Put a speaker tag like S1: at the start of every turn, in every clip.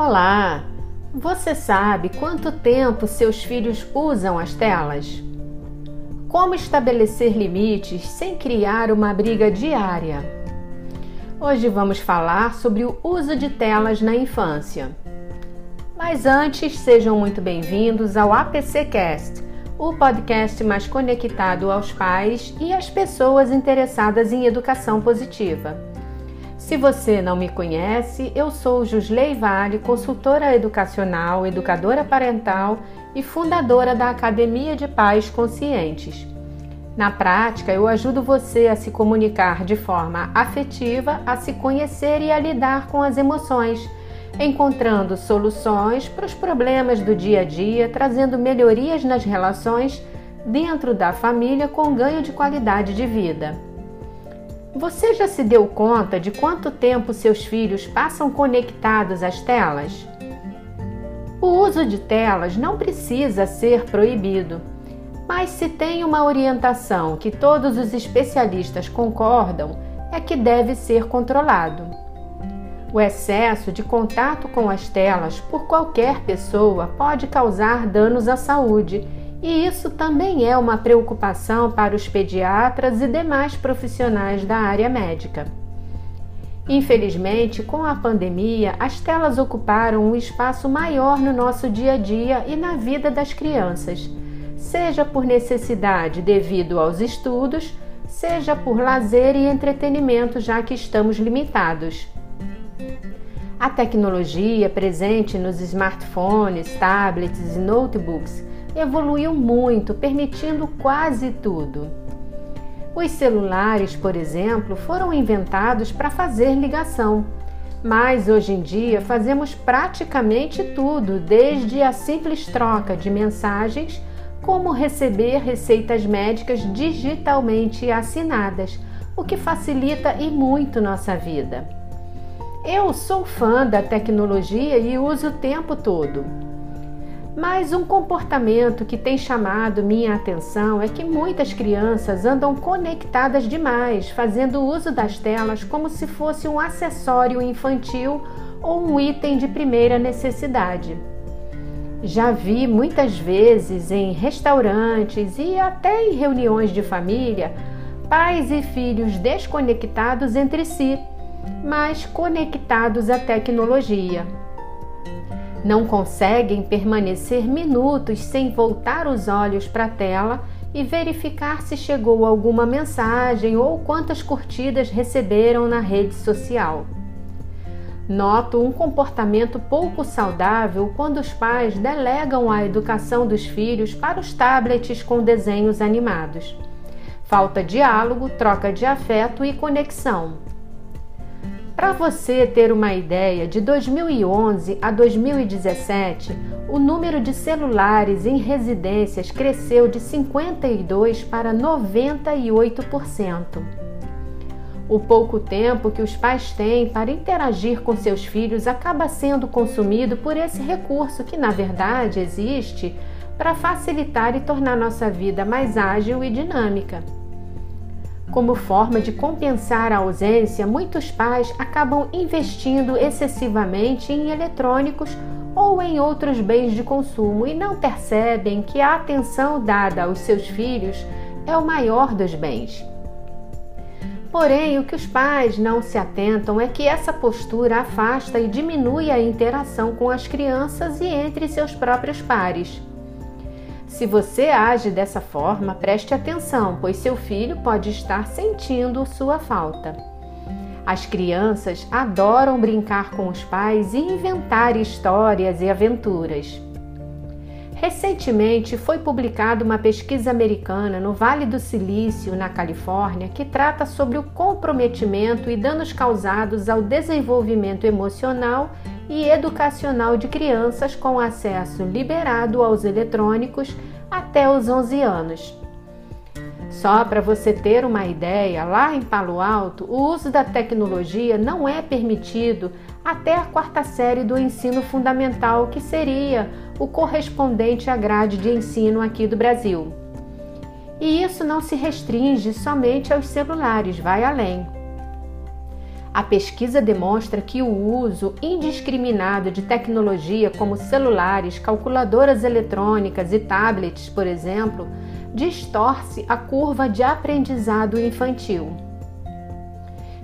S1: Olá! Você sabe quanto tempo seus filhos usam as telas? Como estabelecer limites sem criar uma briga diária? Hoje vamos falar sobre o uso de telas na infância. Mas antes, sejam muito bem-vindos ao APCcast, o podcast mais conectado aos pais e às pessoas interessadas em educação positiva. Se você não me conhece, eu sou Jusley Vale, consultora educacional, educadora parental e fundadora da Academia de Pais Conscientes. Na prática, eu ajudo você a se comunicar de forma afetiva, a se conhecer e a lidar com as emoções, encontrando soluções para os problemas do dia a dia, trazendo melhorias nas relações dentro da família com ganho de qualidade de vida. Você já se deu conta de quanto tempo seus filhos passam conectados às telas? O uso de telas não precisa ser proibido, mas se tem uma orientação que todos os especialistas concordam, é que deve ser controlado. O excesso de contato com as telas por qualquer pessoa pode causar danos à saúde e isso também é uma preocupação para os pediatras e demais profissionais da área médica. Infelizmente, com a pandemia, as telas ocuparam um espaço maior no nosso dia a dia e na vida das crianças, seja por necessidade devido aos estudos, seja por lazer e entretenimento, já que estamos limitados. A tecnologia presente nos smartphones, tablets e notebooks evoluiu muito, permitindo quase tudo. Os celulares, por exemplo, foram inventados para fazer ligação, mas hoje em dia fazemos praticamente tudo, desde a simples troca de mensagens, como receber receitas médicas digitalmente assinadas, o que facilita e muito nossa vida. Eu sou fã da tecnologia e uso o tempo todo. Mas um comportamento que tem chamado minha atenção é que muitas crianças andam conectadas demais, fazendo uso das telas como se fosse um acessório infantil ou um item de primeira necessidade. Já vi muitas vezes em restaurantes e até em reuniões de família pais e filhos desconectados entre si, mas conectados à tecnologia não conseguem permanecer minutos sem voltar os olhos para a tela e verificar se chegou alguma mensagem ou quantas curtidas receberam na rede social. Noto um comportamento pouco saudável quando os pais delegam a educação dos filhos para os tablets com desenhos animados. Falta diálogo, troca de afeto e conexão. Para você ter uma ideia, de 2011 a 2017, o número de celulares em residências cresceu de 52 para 98%. O pouco tempo que os pais têm para interagir com seus filhos acaba sendo consumido por esse recurso que, na verdade, existe para facilitar e tornar nossa vida mais ágil e dinâmica. Como forma de compensar a ausência, muitos pais acabam investindo excessivamente em eletrônicos ou em outros bens de consumo e não percebem que a atenção dada aos seus filhos é o maior dos bens. Porém, o que os pais não se atentam é que essa postura afasta e diminui a interação com as crianças e entre seus próprios pares. Se você age dessa forma, preste atenção, pois seu filho pode estar sentindo sua falta. As crianças adoram brincar com os pais e inventar histórias e aventuras. Recentemente foi publicada uma pesquisa americana no Vale do Silício, na Califórnia, que trata sobre o comprometimento e danos causados ao desenvolvimento emocional e educacional de crianças com acesso liberado aos eletrônicos até os 11 anos. Só para você ter uma ideia, lá em Palo Alto, o uso da tecnologia não é permitido até a quarta série do ensino fundamental, que seria o correspondente à grade de ensino aqui do Brasil. E isso não se restringe somente aos celulares, vai além. A pesquisa demonstra que o uso indiscriminado de tecnologia como celulares, calculadoras eletrônicas e tablets, por exemplo, distorce a curva de aprendizado infantil.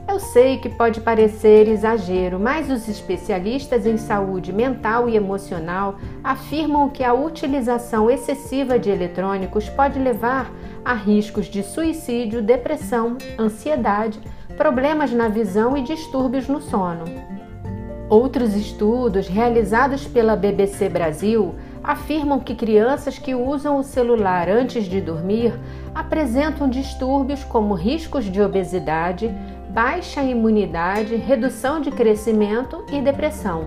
S1: Eu sei que pode parecer exagero, mas os especialistas em saúde mental e emocional afirmam que a utilização excessiva de eletrônicos pode levar a riscos de suicídio, depressão, ansiedade, problemas na visão e distúrbios no sono. Outros estudos realizados pela BBC Brasil afirmam que crianças que usam o celular antes de dormir apresentam distúrbios como riscos de obesidade, baixa imunidade, redução de crescimento e depressão.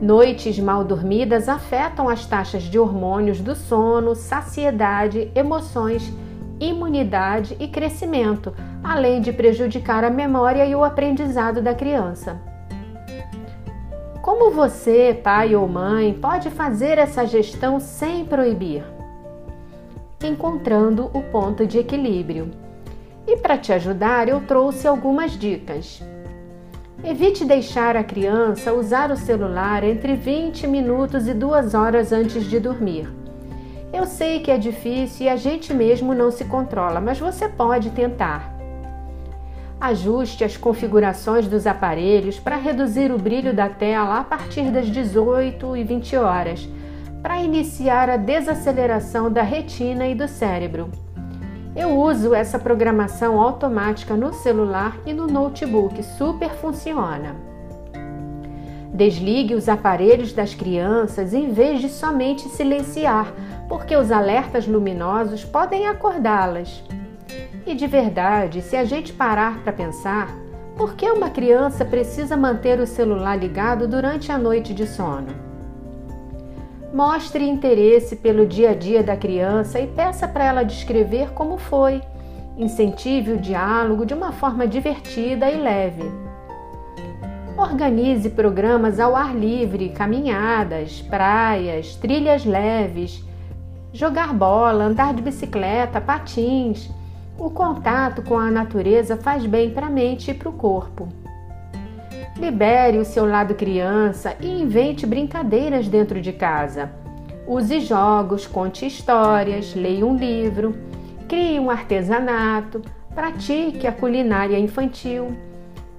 S1: Noites mal dormidas afetam as taxas de hormônios do sono, saciedade, emoções, imunidade e crescimento, além de prejudicar a memória e o aprendizado da criança. Como você, pai ou mãe, pode fazer essa gestão sem proibir? Encontrando o ponto de equilíbrio. E para te ajudar, eu trouxe algumas dicas. Evite deixar a criança usar o celular entre 20 minutos e 2 horas antes de dormir. Eu sei que é difícil e a gente mesmo não se controla, mas você pode tentar. Ajuste as configurações dos aparelhos para reduzir o brilho da tela a partir das 18 e 20 horas, para iniciar a desaceleração da retina e do cérebro. Eu uso essa programação automática no celular e no notebook, super funciona. Desligue os aparelhos das crianças em vez de somente silenciar, porque os alertas luminosos podem acordá-las. E de verdade, se a gente parar para pensar, por que uma criança precisa manter o celular ligado durante a noite de sono? Mostre interesse pelo dia a dia da criança e peça para ela descrever como foi. Incentive o diálogo de uma forma divertida e leve. Organize programas ao ar livre, caminhadas, praias, trilhas leves, jogar bola, andar de bicicleta, patins. O contato com a natureza faz bem para a mente e para o corpo. Libere o seu lado criança e invente brincadeiras dentro de casa. Use jogos, conte histórias, leia um livro, crie um artesanato, pratique a culinária infantil,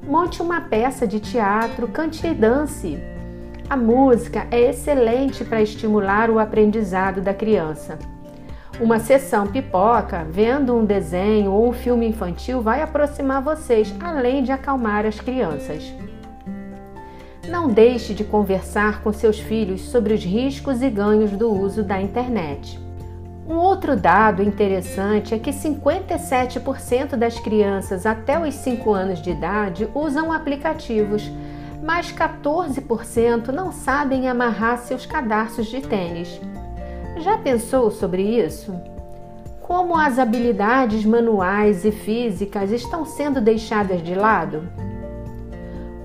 S1: monte uma peça de teatro, cante e dance. A música é excelente para estimular o aprendizado da criança. Uma sessão pipoca, vendo um desenho ou um filme infantil, vai aproximar vocês, além de acalmar as crianças. Não deixe de conversar com seus filhos sobre os riscos e ganhos do uso da internet. Um outro dado interessante é que 57% das crianças até os 5 anos de idade usam aplicativos, mas 14% não sabem amarrar seus cadarços de tênis. Já pensou sobre isso? Como as habilidades manuais e físicas estão sendo deixadas de lado?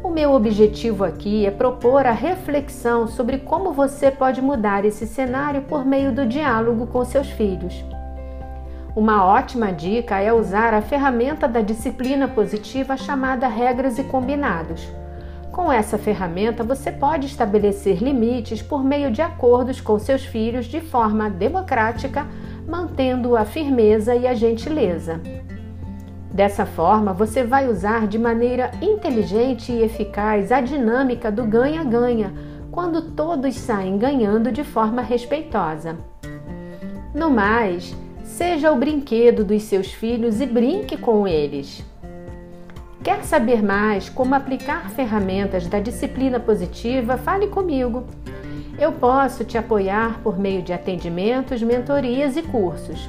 S1: O meu objetivo aqui é propor a reflexão sobre como você pode mudar esse cenário por meio do diálogo com seus filhos. Uma ótima dica é usar a ferramenta da disciplina positiva chamada regras e combinados. Com essa ferramenta, você pode estabelecer limites por meio de acordos com seus filhos de forma democrática, mantendo a firmeza e a gentileza. Dessa forma, você vai usar de maneira inteligente e eficaz a dinâmica do ganha-ganha, quando todos saem ganhando de forma respeitosa. No mais, seja o brinquedo dos seus filhos e brinque com eles. Quer saber mais como aplicar ferramentas da disciplina positiva? Fale comigo. Eu posso te apoiar por meio de atendimentos, mentorias e cursos.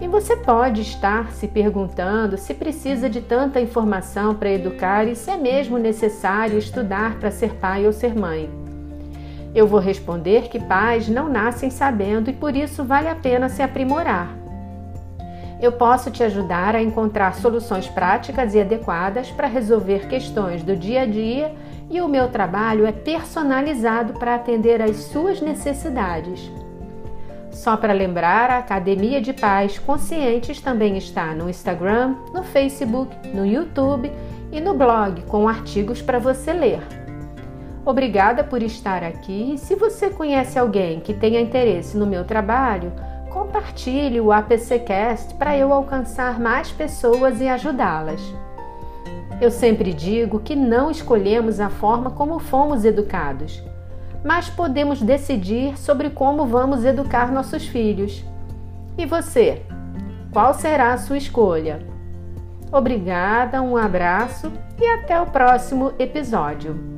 S1: E você pode estar se perguntando se precisa de tanta informação para educar e se é mesmo necessário estudar para ser pai ou ser mãe. Eu vou responder que pais não nascem sabendo e por isso vale a pena se aprimorar. Eu posso te ajudar a encontrar soluções práticas e adequadas para resolver questões do dia a dia e o meu trabalho é personalizado para atender às suas necessidades. Só para lembrar, a Academia de Pais Conscientes também está no Instagram, no Facebook, no YouTube e no blog com artigos para você ler. Obrigada por estar aqui e se você conhece alguém que tenha interesse no meu trabalho, compartilhe o APCcast para eu alcançar mais pessoas e ajudá-las. Eu sempre digo que não escolhemos a forma como fomos educados, mas podemos decidir sobre como vamos educar nossos filhos. E você? Qual será a sua escolha? Obrigada, um abraço e até o próximo episódio.